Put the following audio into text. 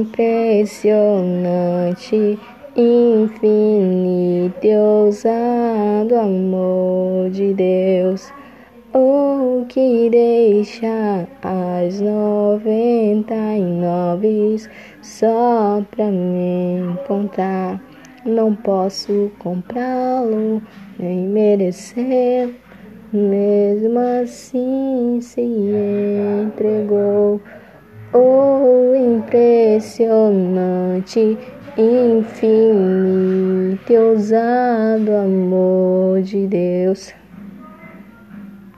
impressionante, infinito e ousado amor de Deus. O que deixa as noventa e nove só pra me encontrar. Não posso comprá-lo, nem merecer. Mesmo assim se entregou. O impressionante, infinito e ousado amor de Deus.